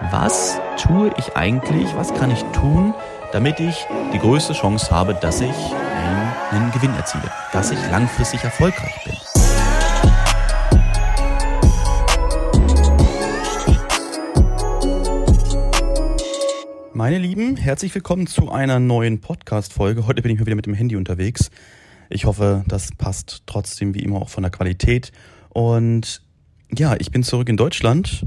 was tue ich eigentlich, was kann ich tun, damit ich die größte Chance habe, dass ich einen Gewinn erziele, dass ich langfristig erfolgreich bin. Meine Lieben, herzlich willkommen zu einer neuen Podcast-Folge. Heute bin ich mal wieder mit dem Handy unterwegs. Ich hoffe, das passt trotzdem wie immer auch von der Qualität. Und ja, ich bin zurück in Deutschland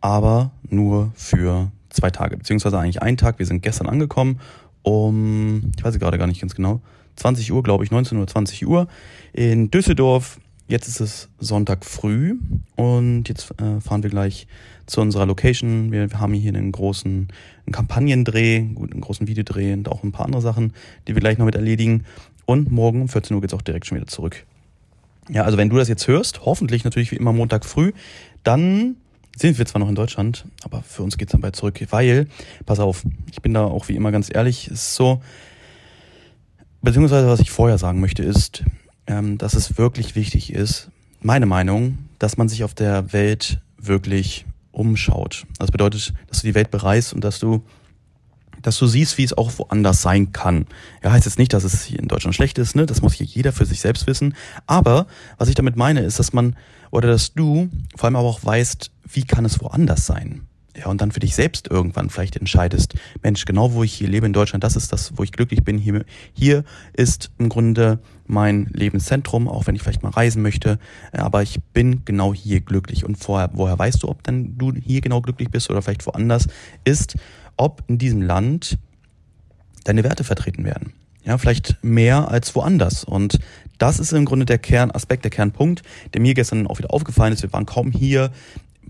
aber nur für zwei Tage, beziehungsweise eigentlich einen Tag. Wir sind gestern angekommen um, ich weiß gerade gar nicht ganz genau, 20 Uhr, glaube ich, 19 Uhr, 20 Uhr in Düsseldorf. Jetzt ist es Sonntag früh und jetzt äh, fahren wir gleich zu unserer Location. Wir, wir haben hier einen großen einen Kampagnendreh, einen großen Videodreh und auch ein paar andere Sachen, die wir gleich noch mit erledigen. Und morgen um 14 Uhr geht's auch direkt schon wieder zurück. Ja, also wenn du das jetzt hörst, hoffentlich natürlich wie immer Montag früh, dann sind wir zwar noch in Deutschland, aber für uns geht's dann bald zurück, weil, pass auf, ich bin da auch wie immer ganz ehrlich, ist so, beziehungsweise was ich vorher sagen möchte, ist, ähm, dass es wirklich wichtig ist, meine Meinung, dass man sich auf der Welt wirklich umschaut. Das bedeutet, dass du die Welt bereist und dass du dass du siehst, wie es auch woanders sein kann. Ja, heißt jetzt nicht, dass es hier in Deutschland schlecht ist, ne? Das muss hier jeder für sich selbst wissen. Aber was ich damit meine, ist, dass man oder dass du vor allem aber auch weißt, wie kann es woanders sein? Ja, und dann für dich selbst irgendwann vielleicht entscheidest, Mensch, genau wo ich hier lebe in Deutschland, das ist das, wo ich glücklich bin. Hier, hier ist im Grunde mein Lebenszentrum, auch wenn ich vielleicht mal reisen möchte. Aber ich bin genau hier glücklich. Und vorher, woher weißt du, ob dann du hier genau glücklich bist oder vielleicht woanders, ist, ob in diesem Land deine Werte vertreten werden. Ja, vielleicht mehr als woanders. Und das ist im Grunde der Kernaspekt, der Kernpunkt, der mir gestern auch wieder aufgefallen ist. Wir waren kaum hier.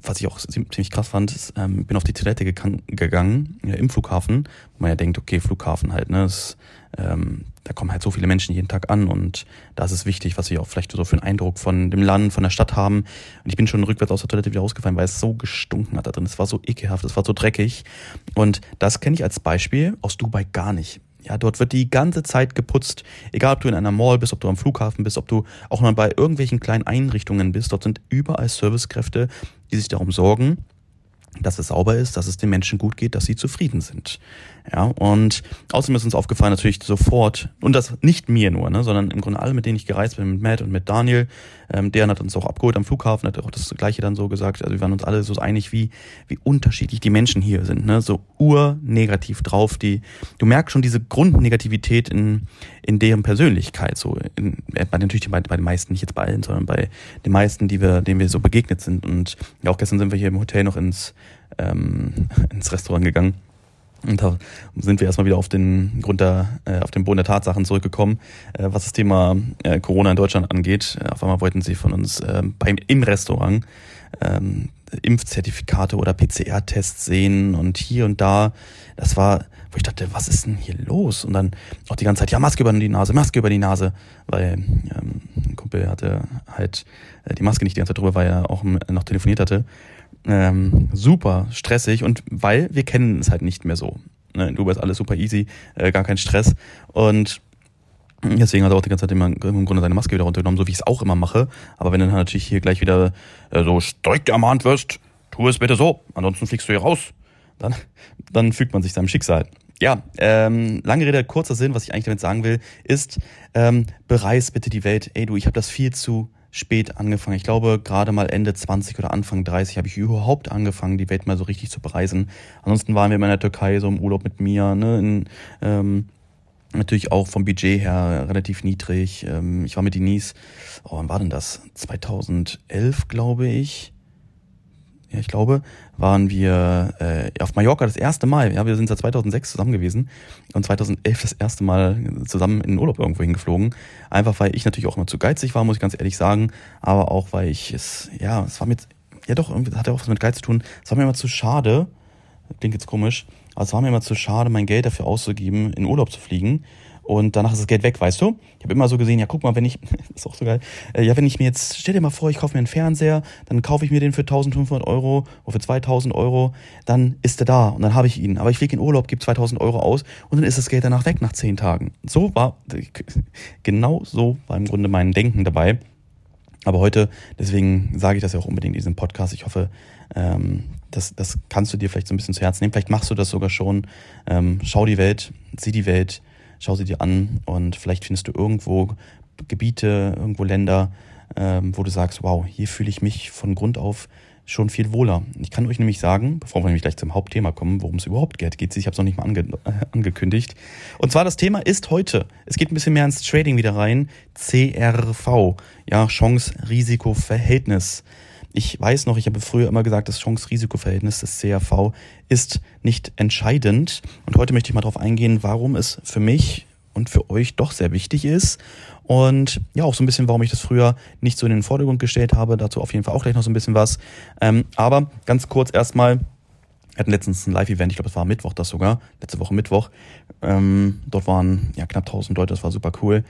Was ich auch ziemlich krass fand, ist, ähm, bin auf die Toilette gegangen ja, im Flughafen, wo man ja denkt, okay, Flughafen halt, ne, das, ähm, da kommen halt so viele Menschen jeden Tag an und da ist es wichtig, was wir auch vielleicht so für einen Eindruck von dem Land, von der Stadt haben. Und ich bin schon rückwärts aus der Toilette wieder rausgefallen, weil es so gestunken hat da drin. Es war so ekelhaft, es war so dreckig. Und das kenne ich als Beispiel aus Dubai gar nicht. Ja, dort wird die ganze Zeit geputzt. Egal, ob du in einer Mall bist, ob du am Flughafen bist, ob du auch mal bei irgendwelchen kleinen Einrichtungen bist. Dort sind überall Servicekräfte, die sich darum sorgen, dass es sauber ist, dass es den Menschen gut geht, dass sie zufrieden sind. Ja, und außerdem ist uns aufgefallen natürlich sofort, und das nicht mir nur, ne, sondern im Grunde alle, mit denen ich gereist bin, mit Matt und mit Daniel, ähm, der hat uns auch abgeholt am Flughafen, hat auch das Gleiche dann so gesagt, also wir waren uns alle so einig, wie, wie unterschiedlich die Menschen hier sind, ne, so urnegativ drauf, die, du merkst schon diese Grundnegativität in, in deren Persönlichkeit, so, in, bei natürlich bei, bei den meisten, nicht jetzt bei allen, sondern bei den meisten, die wir, denen wir so begegnet sind und ja, auch gestern sind wir hier im Hotel noch ins, ähm, ins Restaurant gegangen und da sind wir erstmal wieder auf den Grund der, äh, auf den Boden der Tatsachen zurückgekommen, äh, was das Thema äh, Corona in Deutschland angeht. Auf einmal wollten sie von uns äh, beim, im Restaurant ähm, Impfzertifikate oder PCR-Tests sehen und hier und da. Das war, wo ich dachte, was ist denn hier los? Und dann auch die ganze Zeit, ja, Maske über die Nase, Maske über die Nase, weil ähm, ein Kumpel hatte halt äh, die Maske nicht die ganze Zeit drüber, weil er auch noch telefoniert hatte ähm, super stressig und weil wir kennen es halt nicht mehr so. Ne? In Dubai ist alles super easy, äh, gar kein Stress und Deswegen hat er auch die ganze Zeit immer im Grunde seine Maske wieder runtergenommen, so wie ich es auch immer mache. Aber wenn du dann natürlich hier gleich wieder äh, so strikt ermahnt wirst, tu es bitte so, ansonsten fliegst du hier raus, dann, dann fügt man sich seinem Schicksal. Ja, ähm, lange Rede, kurzer Sinn, was ich eigentlich damit sagen will, ist, ähm, bereis bitte die Welt. Ey du, ich habe das viel zu spät angefangen. Ich glaube, gerade mal Ende 20 oder Anfang 30 habe ich überhaupt angefangen, die Welt mal so richtig zu bereisen. Ansonsten waren wir immer in der Türkei so im Urlaub mit mir, ne, in, ähm, natürlich auch vom Budget her relativ niedrig. Ähm, ich war mit Denise, oh, wann war denn das? 2011, glaube ich ja, ich glaube, waren wir äh, auf Mallorca das erste Mal. Ja, wir sind seit 2006 zusammen gewesen und 2011 das erste Mal zusammen in den Urlaub irgendwo hingeflogen. Einfach weil ich natürlich auch immer zu geizig war, muss ich ganz ehrlich sagen, aber auch weil ich es, ja, es war mit, ja doch, irgendwie hat ja auch was mit Geiz zu tun. Es war mir immer zu schade, klingt jetzt komisch, aber es war mir immer zu schade, mein Geld dafür auszugeben, in Urlaub zu fliegen und danach ist das Geld weg, weißt du? Ich habe immer so gesehen, ja, guck mal, wenn ich, ist auch so geil, äh, ja, wenn ich mir jetzt, stell dir mal vor, ich kaufe mir einen Fernseher, dann kaufe ich mir den für 1500 Euro oder für 2000 Euro, dann ist er da und dann habe ich ihn. Aber ich fliege in Urlaub, gebe 2000 Euro aus und dann ist das Geld danach weg nach 10 Tagen. So war, genau so war im Grunde mein Denken dabei. Aber heute, deswegen sage ich das ja auch unbedingt in diesem Podcast. Ich hoffe, ähm, das, das kannst du dir vielleicht so ein bisschen zu Herzen nehmen. Vielleicht machst du das sogar schon. Ähm, schau die Welt, sieh die Welt, schau sie dir an und vielleicht findest du irgendwo Gebiete, irgendwo Länder, ähm, wo du sagst, wow, hier fühle ich mich von Grund auf schon viel wohler. Ich kann euch nämlich sagen, bevor wir nämlich gleich zum Hauptthema kommen, worum es überhaupt geht, ich habe es noch nicht mal ange äh, angekündigt. Und zwar das Thema ist heute, es geht ein bisschen mehr ins Trading wieder rein, CRV, ja, Chance-Risiko-Verhältnis. Ich weiß noch, ich habe früher immer gesagt, das Chance-Risiko-Verhältnis des CRV ist nicht entscheidend. Und heute möchte ich mal darauf eingehen, warum es für mich und für euch doch sehr wichtig ist. Und ja, auch so ein bisschen, warum ich das früher nicht so in den Vordergrund gestellt habe. Dazu auf jeden Fall auch gleich noch so ein bisschen was. Ähm, aber ganz kurz erstmal, wir hatten letztens ein Live-Event, ich glaube, es war Mittwoch das sogar, letzte Woche Mittwoch. Ähm, dort waren ja knapp 1000 Leute, das war super cool.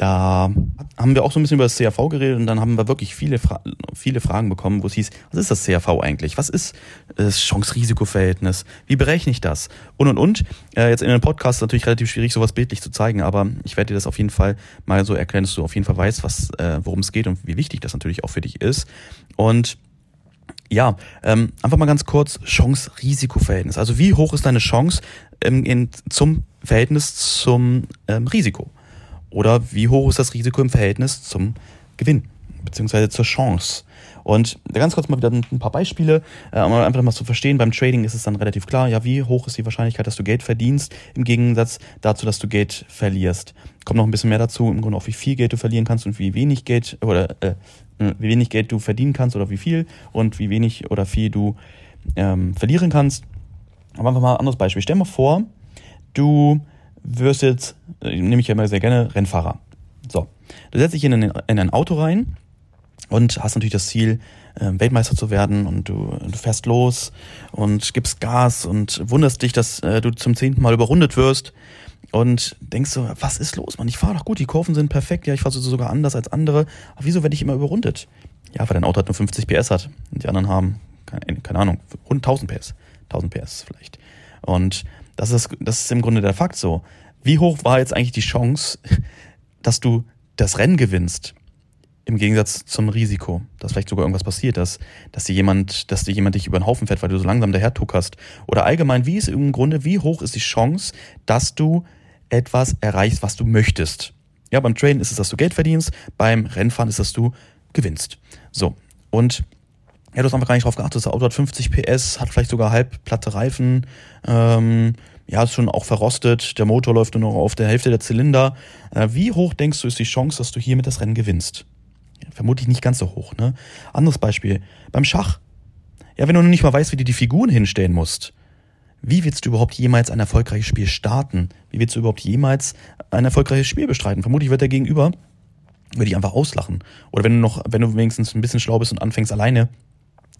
Da haben wir auch so ein bisschen über das CAV geredet und dann haben wir wirklich viele, Fra viele Fragen bekommen, wo es hieß, was ist das CAV eigentlich? Was ist das Chance-Risiko-Verhältnis? Wie berechne ich das? Und, und, und. Äh, jetzt in einem Podcast ist natürlich relativ schwierig, sowas bildlich zu zeigen, aber ich werde dir das auf jeden Fall mal so erklären, dass du auf jeden Fall weißt, was, äh, worum es geht und wie wichtig das natürlich auch für dich ist. Und ja, ähm, einfach mal ganz kurz Chance-Risiko-Verhältnis. Also wie hoch ist deine Chance ähm, in, zum Verhältnis zum ähm, Risiko? Oder wie hoch ist das Risiko im Verhältnis zum Gewinn, beziehungsweise zur Chance? Und ganz kurz mal wieder ein paar Beispiele, äh, um einfach mal zu verstehen. Beim Trading ist es dann relativ klar, ja, wie hoch ist die Wahrscheinlichkeit, dass du Geld verdienst, im Gegensatz dazu, dass du Geld verlierst. Kommt noch ein bisschen mehr dazu, im Grunde auch wie viel Geld du verlieren kannst und wie wenig Geld oder äh, wie wenig Geld du verdienen kannst oder wie viel und wie wenig oder viel du ähm, verlieren kannst. Aber einfach mal ein anderes Beispiel. Stell dir mal vor, du wirst jetzt, äh, nehme ich ja immer sehr gerne, Rennfahrer. So, du setzt dich in ein, in ein Auto rein und hast natürlich das Ziel, äh, Weltmeister zu werden und du, du fährst los und gibst Gas und wunderst dich, dass äh, du zum zehnten Mal überrundet wirst und denkst so, was ist los, Mann? Ich fahre doch gut, die Kurven sind perfekt, ja, ich fahre sogar anders als andere. Aber wieso werde ich immer überrundet? Ja, weil dein Auto halt nur 50 PS hat und die anderen haben, keine, keine Ahnung, rund 1000 PS. 1000 PS vielleicht. Und das ist, das ist im Grunde der Fakt so. Wie hoch war jetzt eigentlich die Chance, dass du das Rennen gewinnst? Im Gegensatz zum Risiko, dass vielleicht sogar irgendwas passiert, dass, dass dir jemand, dass dir jemand dich über den Haufen fährt, weil du so langsam daher tuckerst. Oder allgemein, wie ist im Grunde, wie hoch ist die Chance, dass du etwas erreichst, was du möchtest? Ja, beim Traden ist es, dass du Geld verdienst, beim Rennfahren ist es, dass du gewinnst. So. Und ja, du hast einfach gar nicht drauf geachtet. Das Auto hat 50 PS, hat vielleicht sogar halbplatte Reifen, ähm, ja, ist schon auch verrostet, der Motor läuft nur noch auf der Hälfte der Zylinder. Äh, wie hoch denkst du, ist die Chance, dass du hiermit das Rennen gewinnst? Vermutlich nicht ganz so hoch, ne? Anderes Beispiel, beim Schach. Ja, wenn du noch nicht mal weißt, wie du die Figuren hinstellen musst, wie willst du überhaupt jemals ein erfolgreiches Spiel starten? Wie willst du überhaupt jemals ein erfolgreiches Spiel bestreiten? Vermutlich wird der Gegenüber würde ich einfach auslachen. Oder wenn du noch, wenn du wenigstens ein bisschen schlau bist und anfängst alleine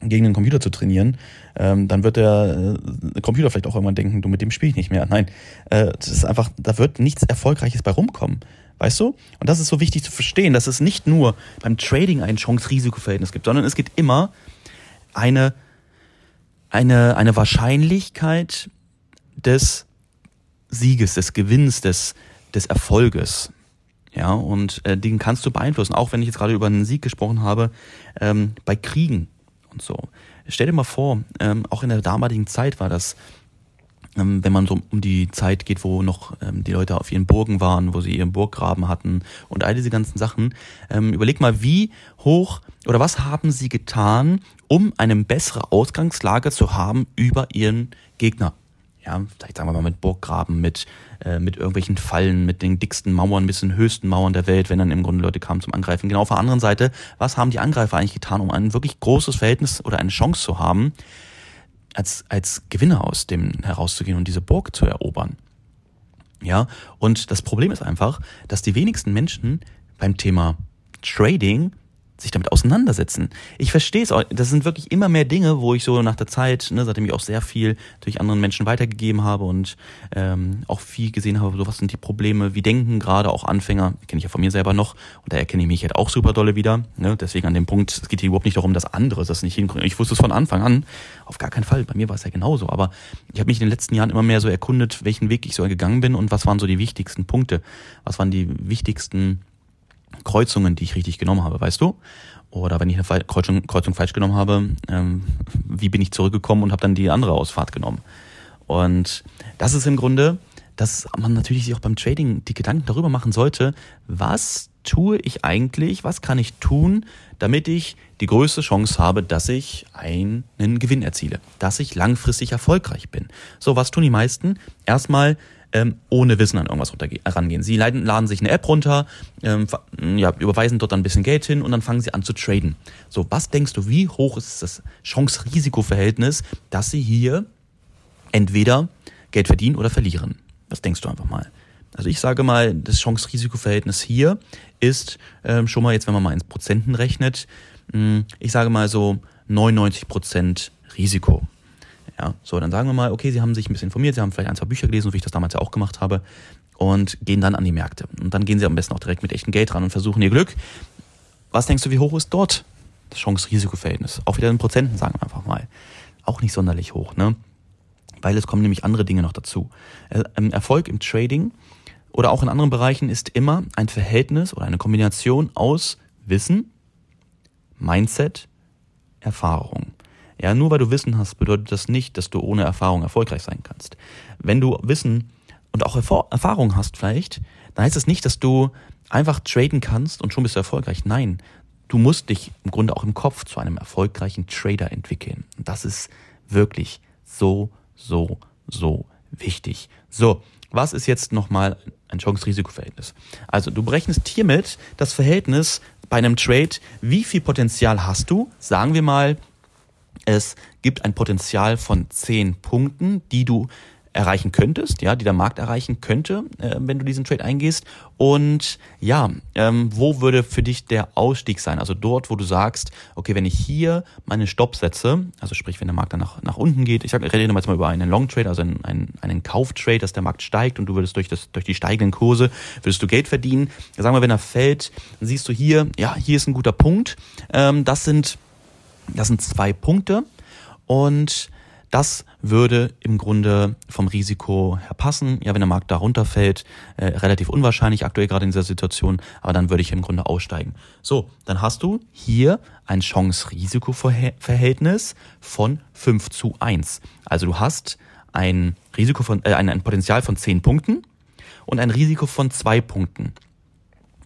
gegen den Computer zu trainieren, ähm, dann wird der äh, Computer vielleicht auch irgendwann denken, du mit dem spiele ich nicht mehr. Nein, äh, das ist einfach, da wird nichts Erfolgreiches bei rumkommen. Weißt du? Und das ist so wichtig zu verstehen, dass es nicht nur beim Trading ein Chance-Risiko-Verhältnis gibt, sondern es gibt immer eine, eine, eine Wahrscheinlichkeit des Sieges, des Gewinns, des, des Erfolges. Ja, und äh, den kannst du beeinflussen. Auch wenn ich jetzt gerade über einen Sieg gesprochen habe, ähm, bei Kriegen und so. Stell dir mal vor, ähm, auch in der damaligen Zeit war das, ähm, wenn man so um die Zeit geht, wo noch ähm, die Leute auf ihren Burgen waren, wo sie ihren Burggraben hatten und all diese ganzen Sachen. Ähm, überleg mal, wie hoch oder was haben sie getan, um eine bessere Ausgangslage zu haben über ihren Gegner? Ja, vielleicht sagen wir mal mit Burggraben, mit, äh, mit irgendwelchen Fallen, mit den dicksten Mauern, bis den höchsten Mauern der Welt, wenn dann im Grunde Leute kamen zum Angreifen. Genau auf der anderen Seite, was haben die Angreifer eigentlich getan, um ein wirklich großes Verhältnis oder eine Chance zu haben, als, als Gewinner aus dem herauszugehen und diese Burg zu erobern? Ja, und das Problem ist einfach, dass die wenigsten Menschen beim Thema Trading sich damit auseinandersetzen. Ich verstehe es auch. Das sind wirklich immer mehr Dinge, wo ich so nach der Zeit, ne, seitdem ich auch sehr viel durch anderen Menschen weitergegeben habe und ähm, auch viel gesehen habe, so was sind die Probleme, wie denken gerade auch Anfänger, kenne ich ja von mir selber noch und da erkenne ich mich halt auch super dolle wieder. Ne? Deswegen an dem Punkt, es geht hier überhaupt nicht darum, dass andere das nicht hinkriegen. Ich wusste es von Anfang an, auf gar keinen Fall. Bei mir war es ja genauso. Aber ich habe mich in den letzten Jahren immer mehr so erkundet, welchen Weg ich so gegangen bin und was waren so die wichtigsten Punkte, was waren die wichtigsten Kreuzungen, die ich richtig genommen habe, weißt du? Oder wenn ich eine Kreuzung, Kreuzung falsch genommen habe, ähm, wie bin ich zurückgekommen und habe dann die andere Ausfahrt genommen? Und das ist im Grunde, dass man natürlich sich auch beim Trading die Gedanken darüber machen sollte, was tue ich eigentlich, was kann ich tun, damit ich die größte Chance habe, dass ich einen Gewinn erziele, dass ich langfristig erfolgreich bin. So, was tun die meisten? Erstmal ähm, ohne Wissen an irgendwas rangehen. Sie laden, laden sich eine App runter, ähm, ja, überweisen dort dann ein bisschen Geld hin und dann fangen sie an zu traden. So, was denkst du, wie hoch ist das Chance-Risiko-Verhältnis, dass sie hier entweder Geld verdienen oder verlieren? Das denkst du einfach mal. Also ich sage mal, das Chance-Risiko-Verhältnis hier ist ähm, schon mal jetzt, wenn man mal ins Prozenten rechnet, mh, hm, ich sage mal so 99 Prozent Risiko. Ja, so, dann sagen wir mal, okay, Sie haben sich ein bisschen informiert, Sie haben vielleicht ein, zwei Bücher gelesen, so wie ich das damals ja auch gemacht habe, und gehen dann an die Märkte. Und dann gehen Sie am besten auch direkt mit echtem Geld ran und versuchen Ihr Glück. Was denkst du, wie hoch ist dort das Chance-Risiko-Verhältnis? Auch wieder in Prozenten, sagen wir einfach mal. Auch nicht sonderlich hoch, ne? Weil es kommen nämlich andere Dinge noch dazu. Äh, ähm, Erfolg im Trading oder auch in anderen Bereichen ist immer ein Verhältnis oder eine Kombination aus Wissen, Mindset, Erfahrung. Ja, nur weil du Wissen hast, bedeutet das nicht, dass du ohne Erfahrung erfolgreich sein kannst. Wenn du Wissen und auch Erfahrung hast vielleicht, dann heißt das nicht, dass du einfach traden kannst und schon bist du erfolgreich. Nein, du musst dich im Grunde auch im Kopf zu einem erfolgreichen Trader entwickeln. Und das ist wirklich so, so, so wichtig. So, was ist jetzt nochmal ein Chance-Risiko-Verhältnis? Also du berechnest hiermit das Verhältnis bei einem Trade, wie viel Potenzial hast du? Sagen wir mal es gibt ein Potenzial von zehn Punkten, die du erreichen könntest, ja, die der Markt erreichen könnte, äh, wenn du diesen Trade eingehst. Und ja, ähm, wo würde für dich der Ausstieg sein? Also dort, wo du sagst, okay, wenn ich hier meine Stopp setze, also sprich, wenn der Markt dann nach, nach unten geht, ich, rede jetzt mal über einen Long Trade, also einen, einen, einen Kauftrade, dass der Markt steigt und du würdest durch, das, durch die steigenden Kurse, würdest du Geld verdienen. Sagen wir, wenn er fällt, dann siehst du hier, ja, hier ist ein guter Punkt. Ähm, das sind das sind zwei Punkte und das würde im Grunde vom Risiko her passen. Ja, wenn der Markt da runterfällt, äh, relativ unwahrscheinlich aktuell gerade in dieser Situation, aber dann würde ich im Grunde aussteigen. So, dann hast du hier ein Chance-Risiko-Verhältnis von 5 zu 1. Also du hast ein Risiko von, äh, ein, ein Potenzial von 10 Punkten und ein Risiko von 2 Punkten.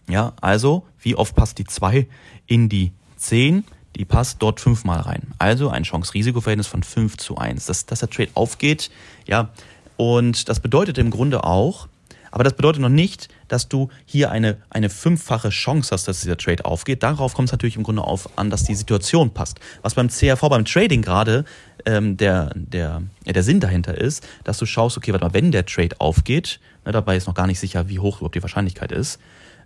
Ja, also wie oft passt die 2 in die 10? Die passt dort fünfmal rein. Also ein Chance-Risiko-Verhältnis von 5 zu 1. Dass, dass der Trade aufgeht, ja. Und das bedeutet im Grunde auch, aber das bedeutet noch nicht, dass du hier eine, eine fünffache Chance hast, dass dieser Trade aufgeht. Darauf kommt es natürlich im Grunde auf an, dass die Situation passt. Was beim CRV, beim Trading gerade ähm, der, der, der Sinn dahinter ist, dass du schaust, okay, warte mal, wenn der Trade aufgeht, ne, dabei ist noch gar nicht sicher, wie hoch überhaupt die Wahrscheinlichkeit ist,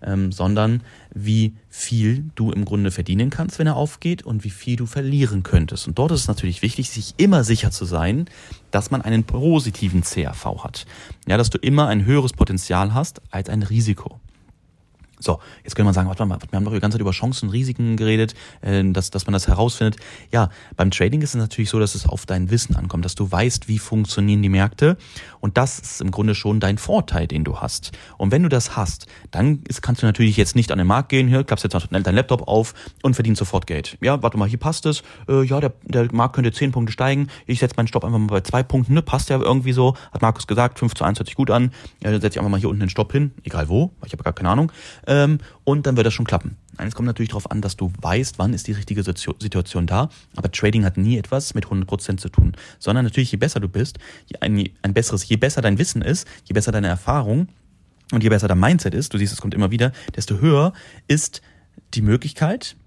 ähm, sondern wie viel du im Grunde verdienen kannst, wenn er aufgeht und wie viel du verlieren könntest. Und dort ist es natürlich wichtig, sich immer sicher zu sein, dass man einen positiven CRV hat. Ja, dass du immer ein höheres Potenzial hast als ein Risiko. So, jetzt könnte man sagen, warte mal, wir haben doch die ganze Zeit über Chancen und Risiken geredet, äh, dass, dass man das herausfindet. Ja, beim Trading ist es natürlich so, dass es auf dein Wissen ankommt, dass du weißt, wie funktionieren die Märkte. Und das ist im Grunde schon dein Vorteil, den du hast. Und wenn du das hast, dann ist, kannst du natürlich jetzt nicht an den Markt gehen, hier klappst jetzt dein Laptop auf und verdienst sofort Geld. Ja, warte mal, hier passt es. Äh, ja, der, der Markt könnte zehn Punkte steigen. Ich setze meinen Stopp einfach mal bei zwei Punkten. Ne? Passt ja irgendwie so. Hat Markus gesagt, 5 zu 1 hört sich gut an. Ja, dann setze ich einfach mal hier unten den Stopp hin. Egal wo, ich habe gar keine Ahnung ähm, und dann wird das schon klappen. Es kommt natürlich darauf an, dass du weißt, wann ist die richtige Situation da. Aber Trading hat nie etwas mit 100% zu tun, sondern natürlich, je besser du bist, je ein, ein besseres, je besser dein Wissen ist, je besser deine Erfahrung und je besser dein Mindset ist, du siehst, es kommt immer wieder, desto höher ist die Möglichkeit,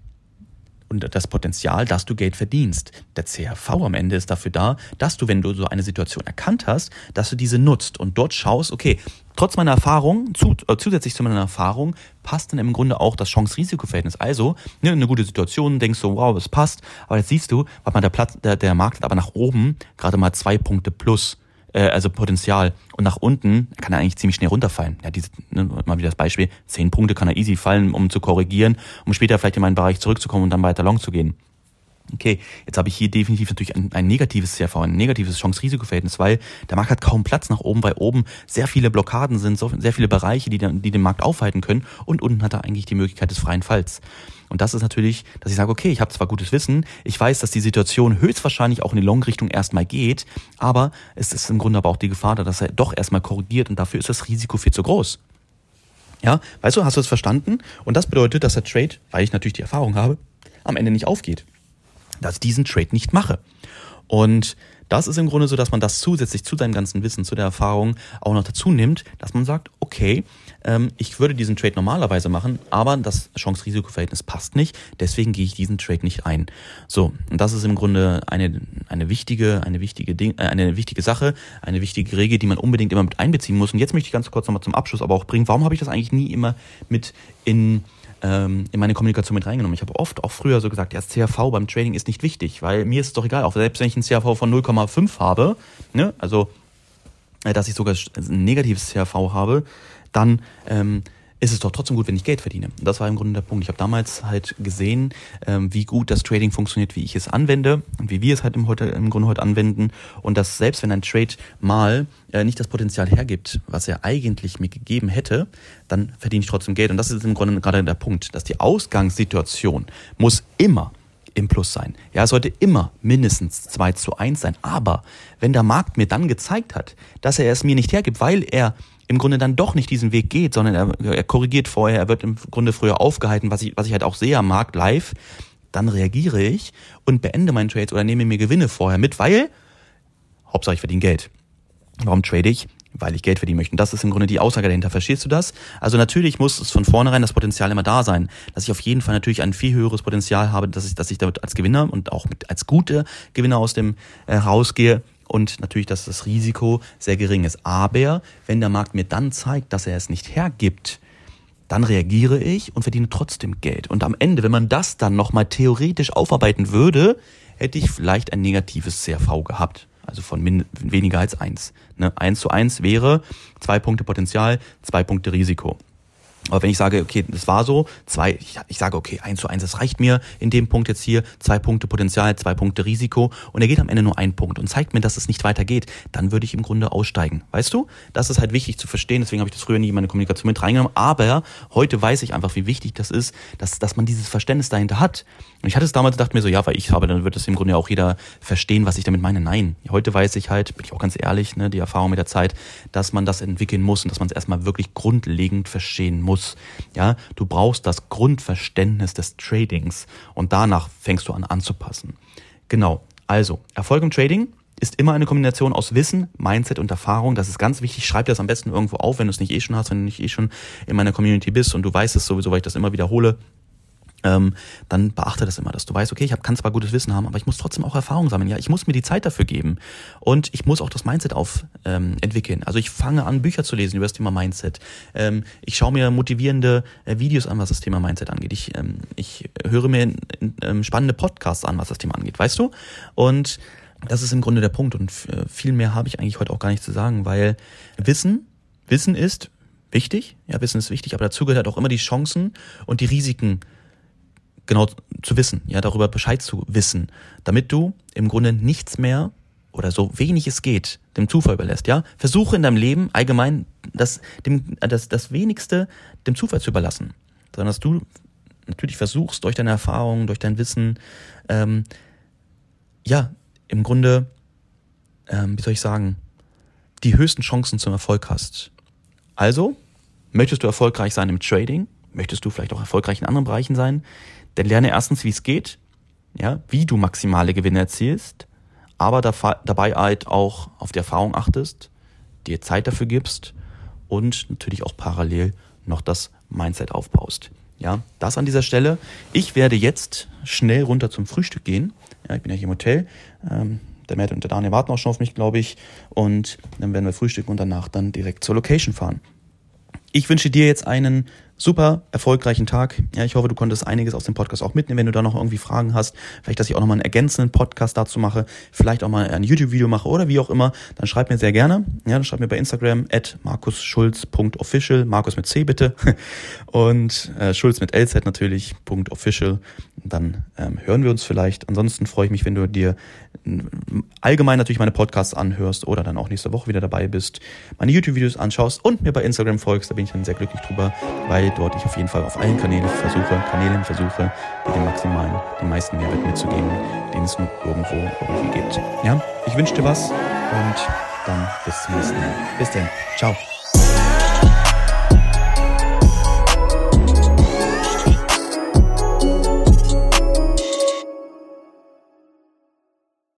und das Potenzial, dass du Geld verdienst. Der CRV am Ende ist dafür da, dass du, wenn du so eine Situation erkannt hast, dass du diese nutzt und dort schaust, okay, trotz meiner Erfahrung, zu, äh, zusätzlich zu meiner Erfahrung, passt dann im Grunde auch das Chance-Risiko-Verhältnis. Also, ne, eine gute Situation, denkst du, wow, es passt, aber jetzt siehst du, warte mal, der Platz, der, der Markt hat aber nach oben gerade mal zwei Punkte plus äh, also Potenzial. Und nach unten kann er eigentlich ziemlich schnell runterfallen. Ja, diese, ne, mal wieder das Beispiel, zehn Punkte kann er easy fallen, um zu korrigieren, um später vielleicht in meinen Bereich zurückzukommen und dann weiter long zu gehen. Okay, jetzt habe ich hier definitiv natürlich ein, ein negatives CRV, ein negatives Chance-Risiko-Verhältnis, weil der Markt hat kaum Platz nach oben, weil oben sehr viele Blockaden sind, sehr viele Bereiche, die, die den Markt aufhalten können und unten hat er eigentlich die Möglichkeit des freien Falls. Und das ist natürlich, dass ich sage, okay, ich habe zwar gutes Wissen, ich weiß, dass die Situation höchstwahrscheinlich auch in die Long-Richtung erstmal geht, aber es ist im Grunde aber auch die Gefahr da, dass er doch erstmal korrigiert und dafür ist das Risiko viel zu groß. Ja, weißt du, hast du es verstanden? Und das bedeutet, dass der Trade, weil ich natürlich die Erfahrung habe, am Ende nicht aufgeht dass ich diesen Trade nicht mache. Und das ist im Grunde so, dass man das zusätzlich zu seinem ganzen Wissen, zu der Erfahrung auch noch dazu nimmt, dass man sagt, okay, ähm, ich würde diesen Trade normalerweise machen, aber das Chance-Risiko-Verhältnis passt nicht, deswegen gehe ich diesen Trade nicht ein. So, und das ist im Grunde eine, eine wichtige, eine wichtige Ding, äh, eine wichtige Sache, eine wichtige Regel, die man unbedingt immer mit einbeziehen muss. Und jetzt möchte ich ganz kurz nochmal zum Abschluss aber auch bringen, warum habe ich das eigentlich nie immer mit in ähm, in meine Kommunikation mit reingenommen. Ich habe oft auch früher so gesagt, ja, das CRV beim Trading ist nicht wichtig, weil mir ist es doch egal, auch selbst wenn ich ein CRV von 0,5 habe, ne, also dass ich sogar ein negatives CRV habe, dann ähm, ist es doch trotzdem gut, wenn ich Geld verdiene. Das war im Grunde der Punkt. Ich habe damals halt gesehen, ähm, wie gut das Trading funktioniert, wie ich es anwende und wie wir es halt im, heute, im Grunde heute anwenden. Und dass selbst wenn ein Trade mal äh, nicht das Potenzial hergibt, was er eigentlich mir gegeben hätte, dann verdiene ich trotzdem Geld. Und das ist im Grunde gerade der Punkt, dass die Ausgangssituation muss immer im Plus sein. Ja, es sollte immer mindestens 2 zu 1 sein. Aber wenn der Markt mir dann gezeigt hat, dass er es mir nicht hergibt, weil er im Grunde dann doch nicht diesen Weg geht, sondern er, er korrigiert vorher, er wird im Grunde früher aufgehalten, was ich, was ich halt auch sehe am Markt live, dann reagiere ich und beende meinen Trades oder nehme mir Gewinne vorher mit, weil Hauptsache ich verdiene Geld. Warum trade ich? Weil ich Geld verdienen möchte. Und das ist im Grunde die Aussage dahinter. Verstehst du das? Also natürlich muss es von vornherein das Potenzial immer da sein, dass ich auf jeden Fall natürlich ein viel höheres Potenzial habe, dass ich, dass ich damit als Gewinner und auch mit, als gute Gewinner aus dem äh, rausgehe und natürlich, dass das Risiko sehr gering ist. Aber wenn der Markt mir dann zeigt, dass er es nicht hergibt, dann reagiere ich und verdiene trotzdem Geld. Und am Ende, wenn man das dann nochmal theoretisch aufarbeiten würde, hätte ich vielleicht ein negatives CRV gehabt. Also von weniger als eins. Ne? Eins zu eins wäre zwei Punkte Potenzial, zwei Punkte Risiko. Aber wenn ich sage, okay, das war so, zwei, ich, sage, okay, eins zu eins, das reicht mir in dem Punkt jetzt hier, zwei Punkte Potenzial, zwei Punkte Risiko und er geht am Ende nur ein Punkt und zeigt mir, dass es nicht weitergeht, dann würde ich im Grunde aussteigen. Weißt du? Das ist halt wichtig zu verstehen, deswegen habe ich das früher nie in meine Kommunikation mit reingenommen, aber heute weiß ich einfach, wie wichtig das ist, dass, dass man dieses Verständnis dahinter hat. Und ich hatte es damals gedacht mir so, ja, weil ich habe, dann wird es im Grunde auch jeder verstehen, was ich damit meine. Nein, heute weiß ich halt, bin ich auch ganz ehrlich, ne, die Erfahrung mit der Zeit, dass man das entwickeln muss und dass man es erstmal wirklich grundlegend verstehen muss muss. Ja, du brauchst das Grundverständnis des Tradings und danach fängst du an anzupassen. Genau. Also, Erfolg im Trading ist immer eine Kombination aus Wissen, Mindset und Erfahrung. Das ist ganz wichtig. Schreib das am besten irgendwo auf, wenn du es nicht eh schon hast, wenn du nicht eh schon in meiner Community bist und du weißt es sowieso, weil ich das immer wiederhole ähm, dann beachte das immer, dass du weißt, okay, ich hab, kann zwar gutes Wissen haben, aber ich muss trotzdem auch Erfahrung sammeln. Ja, ich muss mir die Zeit dafür geben und ich muss auch das Mindset auf ähm, entwickeln. Also ich fange an, Bücher zu lesen über das Thema Mindset. Ähm, ich schaue mir motivierende äh, Videos an, was das Thema Mindset angeht. Ich, ähm, ich höre mir ähm, spannende Podcasts an, was das Thema angeht, weißt du? Und das ist im Grunde der Punkt und äh, viel mehr habe ich eigentlich heute auch gar nicht zu sagen, weil Wissen, Wissen ist wichtig, ja, Wissen ist wichtig, aber dazu gehört halt auch immer die Chancen und die Risiken genau zu wissen, ja, darüber Bescheid zu wissen, damit du im Grunde nichts mehr oder so wenig es geht dem Zufall überlässt, ja. Versuche in deinem Leben allgemein das, dem, das, das wenigste dem Zufall zu überlassen, sondern dass du natürlich versuchst, durch deine Erfahrungen, durch dein Wissen, ähm, ja, im Grunde, ähm, wie soll ich sagen, die höchsten Chancen zum Erfolg hast. Also, möchtest du erfolgreich sein im Trading? Möchtest du vielleicht auch erfolgreich in anderen Bereichen sein? Dann lerne erstens, wie es geht, ja, wie du maximale Gewinne erzielst, aber dabei halt auch auf die Erfahrung achtest, dir Zeit dafür gibst und natürlich auch parallel noch das Mindset aufbaust. Ja, das an dieser Stelle. Ich werde jetzt schnell runter zum Frühstück gehen. Ja, ich bin ja hier im Hotel. Ähm, der Matt und der Daniel warten auch schon auf mich, glaube ich. Und dann werden wir frühstücken und danach dann direkt zur Location fahren. Ich wünsche dir jetzt einen super erfolgreichen Tag. Ja, ich hoffe, du konntest einiges aus dem Podcast auch mitnehmen. Wenn du da noch irgendwie Fragen hast, vielleicht, dass ich auch nochmal einen ergänzenden Podcast dazu mache, vielleicht auch mal ein YouTube-Video mache oder wie auch immer, dann schreib mir sehr gerne. Ja, dann schreib mir bei Instagram at markusschulz.official, Markus mit C bitte und äh, Schulz mit LZ natürlich, .official. Dann ähm, hören wir uns vielleicht. Ansonsten freue ich mich, wenn du dir allgemein natürlich meine Podcasts anhörst oder dann auch nächste Woche wieder dabei bist, meine YouTube-Videos anschaust und mir bei Instagram folgst. Da bin ich dann sehr glücklich drüber, weil dort ich auf jeden Fall auf allen Kanälen versuche, Kanälen versuche, dir den maximalen, den meisten Mehrwert mitzugeben, den es nur irgendwo irgendwie gibt. Ja, ich wünsche dir was und dann bis zum nächsten Mal. Bis dann. Ciao.